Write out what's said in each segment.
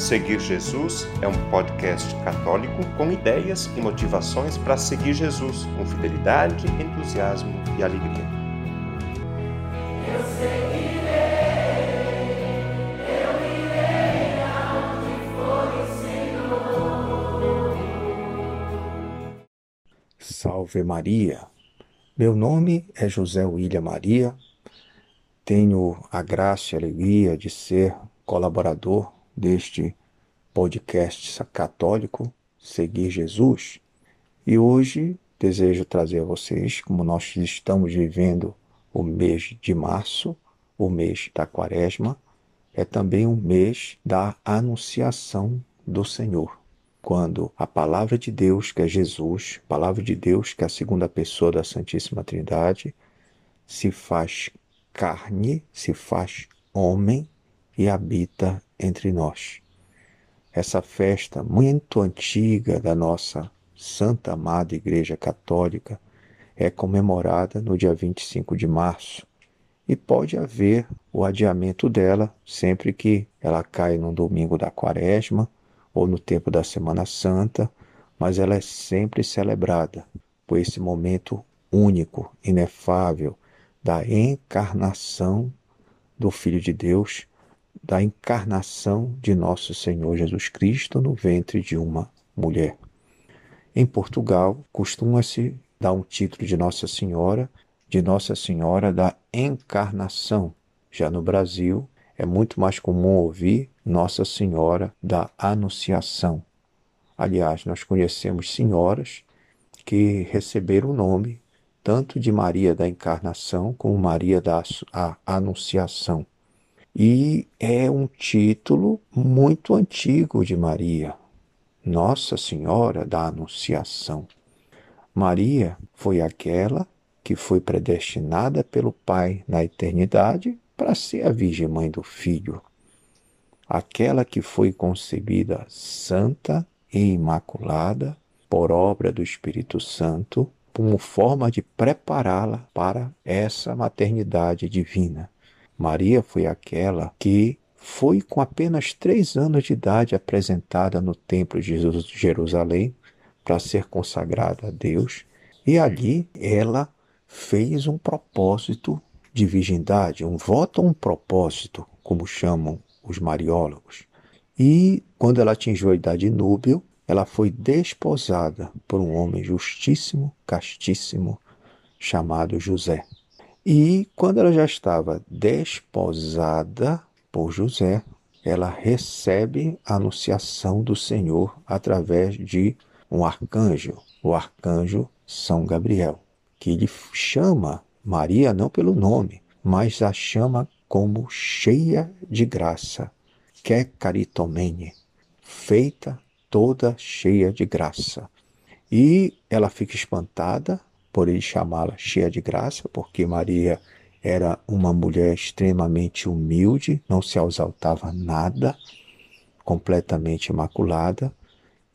Seguir Jesus é um podcast católico com ideias e motivações para seguir Jesus com fidelidade, entusiasmo e alegria. Eu seguirei, eu irei for o Senhor. Salve Maria! Meu nome é José William Maria. Tenho a graça e a alegria de ser colaborador deste podcast católico Seguir Jesus. E hoje desejo trazer a vocês, como nós estamos vivendo o mês de março, o mês da quaresma, é também um mês da anunciação do Senhor. Quando a palavra de Deus, que é Jesus, palavra de Deus, que é a segunda pessoa da Santíssima Trindade, se faz carne, se faz homem e habita entre nós. Essa festa muito antiga da nossa Santa Amada Igreja Católica é comemorada no dia 25 de março e pode haver o adiamento dela sempre que ela cai no domingo da quaresma ou no tempo da Semana Santa, mas ela é sempre celebrada por esse momento único, inefável da encarnação do Filho de Deus da encarnação de nosso Senhor Jesus Cristo no ventre de uma mulher. Em Portugal, costuma-se dar um título de Nossa Senhora, de Nossa Senhora da Encarnação. Já no Brasil, é muito mais comum ouvir Nossa Senhora da Anunciação. Aliás, nós conhecemos senhoras que receberam o nome tanto de Maria da Encarnação como Maria da Anunciação. E é um título muito antigo de Maria, Nossa Senhora da Anunciação. Maria foi aquela que foi predestinada pelo Pai na eternidade para ser a Virgem Mãe do Filho, aquela que foi concebida santa e imaculada por obra do Espírito Santo, como forma de prepará-la para essa maternidade divina. Maria foi aquela que foi com apenas três anos de idade apresentada no Templo de Jerusalém para ser consagrada a Deus, e ali ela fez um propósito de virgindade, um voto ou um propósito, como chamam os mariólogos. E quando ela atingiu a idade núbil, ela foi desposada por um homem justíssimo, castíssimo, chamado José. E quando ela já estava desposada por José, ela recebe a anunciação do Senhor através de um arcanjo, o arcanjo São Gabriel, que lhe chama Maria não pelo nome, mas a chama como cheia de graça, que é caritomene, feita toda cheia de graça. E ela fica espantada por ele chamá-la cheia de graça, porque Maria era uma mulher extremamente humilde, não se exaltava nada, completamente imaculada,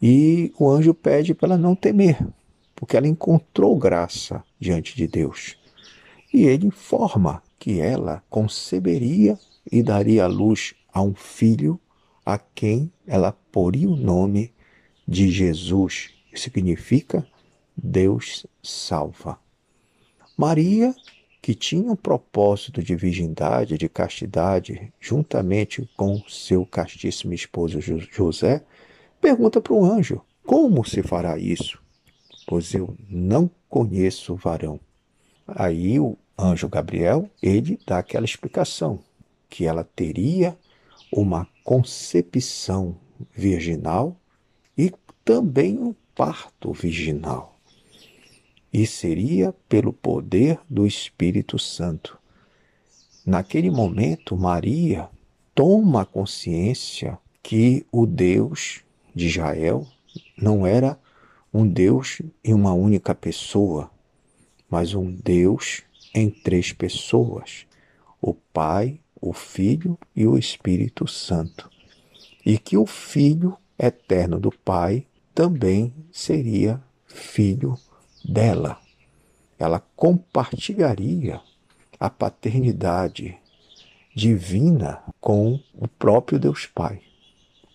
e o anjo pede para ela não temer, porque ela encontrou graça diante de Deus. E ele informa que ela conceberia e daria à luz a um filho a quem ela poria o nome de Jesus, que significa Deus salva. Maria, que tinha um propósito de virgindade, de castidade, juntamente com seu castíssimo esposo José, pergunta para o anjo: Como se fará isso? Pois eu não conheço varão. Aí o anjo Gabriel, ele dá aquela explicação, que ela teria uma concepção virginal e também um parto virginal e seria pelo poder do Espírito Santo. Naquele momento, Maria toma consciência que o Deus de Israel não era um Deus em uma única pessoa, mas um Deus em três pessoas: o Pai, o Filho e o Espírito Santo. E que o Filho eterno do Pai também seria filho dela. Ela compartilharia a paternidade divina com o próprio Deus Pai.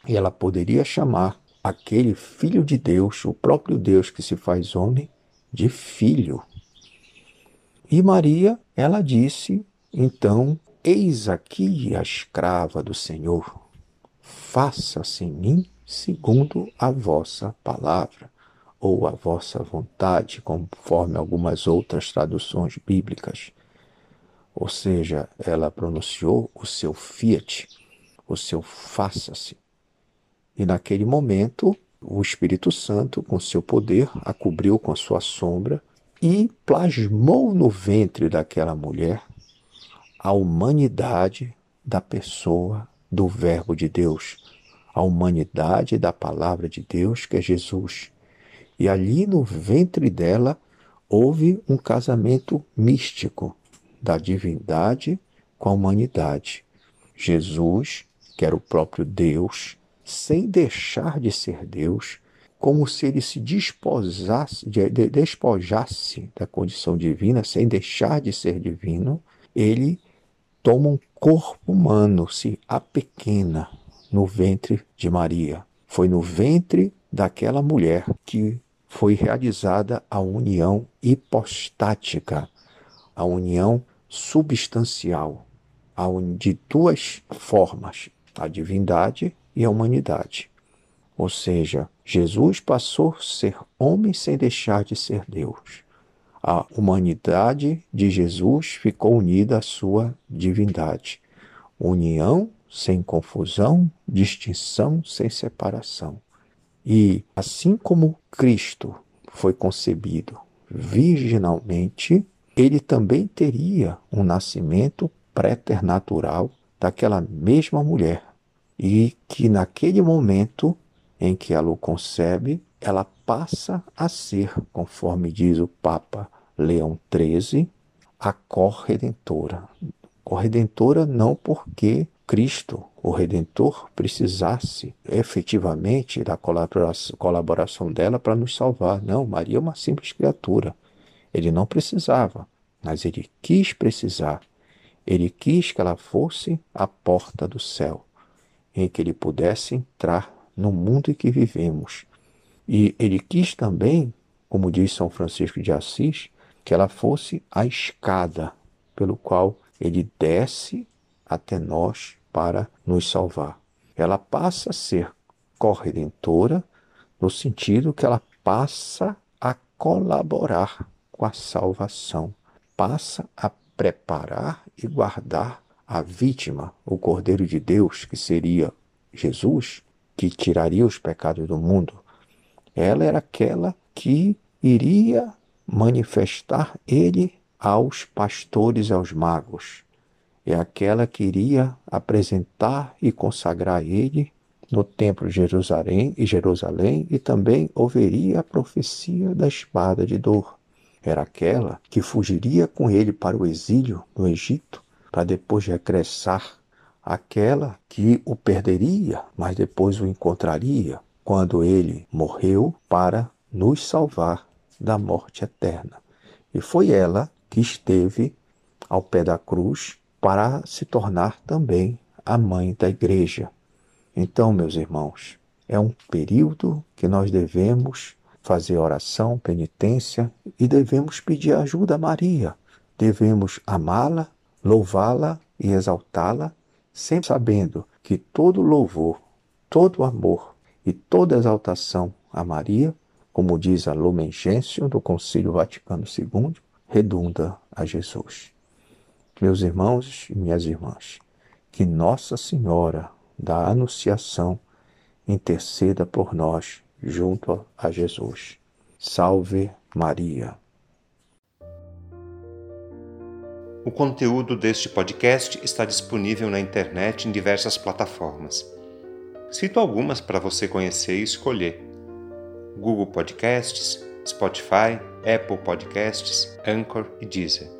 E ela poderia chamar aquele filho de Deus, o próprio Deus que se faz homem, de filho. E Maria, ela disse, então, eis aqui a escrava do Senhor, faça-se em mim segundo a vossa palavra ou a vossa vontade, conforme algumas outras traduções bíblicas. Ou seja, ela pronunciou o seu fiat, o seu faça-se. E naquele momento, o Espírito Santo, com seu poder, a cobriu com a sua sombra e plasmou no ventre daquela mulher a humanidade da pessoa do Verbo de Deus, a humanidade da palavra de Deus, que é Jesus. E ali no ventre dela houve um casamento místico da divindade com a humanidade. Jesus, que era o próprio Deus, sem deixar de ser Deus, como se ele se desposasse, despojasse da condição divina, sem deixar de ser divino, ele toma um corpo humano, se apequena no ventre de Maria. Foi no ventre daquela mulher que foi realizada a união hipostática, a união substancial, a un... de duas formas, a divindade e a humanidade. Ou seja, Jesus passou a ser homem sem deixar de ser Deus. A humanidade de Jesus ficou unida à sua divindade. União sem confusão, distinção sem separação. E assim como Cristo foi concebido virginalmente, ele também teria um nascimento préternatural daquela mesma mulher, e que naquele momento em que ela o concebe, ela passa a ser, conforme diz o Papa Leão XIII, a corredentora. Corredentora não porque Cristo, o Redentor, precisasse efetivamente da colaboração dela para nos salvar. Não, Maria é uma simples criatura. Ele não precisava, mas ele quis precisar. Ele quis que ela fosse a porta do céu, em que ele pudesse entrar no mundo em que vivemos. E ele quis também, como diz São Francisco de Assis, que ela fosse a escada pelo qual ele desce até nós para nos salvar. Ela passa a ser corredentora no sentido que ela passa a colaborar com a salvação, passa a preparar e guardar a vítima, o Cordeiro de Deus, que seria Jesus, que tiraria os pecados do mundo, ela era aquela que iria manifestar ele aos pastores e aos magos. É aquela que iria apresentar e consagrar ele no templo de Jerusalém e Jerusalém e também ouviria a profecia da espada de dor. Era aquela que fugiria com ele para o exílio no Egito para depois regressar aquela que o perderia, mas depois o encontraria quando ele morreu para nos salvar da morte eterna. E foi ela que esteve ao pé da cruz para se tornar também a mãe da igreja. Então, meus irmãos, é um período que nós devemos fazer oração, penitência e devemos pedir ajuda a Maria. Devemos amá-la, louvá-la e exaltá-la sempre sabendo que todo louvor, todo amor e toda exaltação a Maria, como diz a Lumen Gentium do Concílio Vaticano II, redunda a Jesus. Meus irmãos e minhas irmãs, que Nossa Senhora da Anunciação interceda por nós junto a Jesus. Salve Maria. O conteúdo deste podcast está disponível na internet em diversas plataformas. Cito algumas para você conhecer e escolher: Google Podcasts, Spotify, Apple Podcasts, Anchor e Deezer.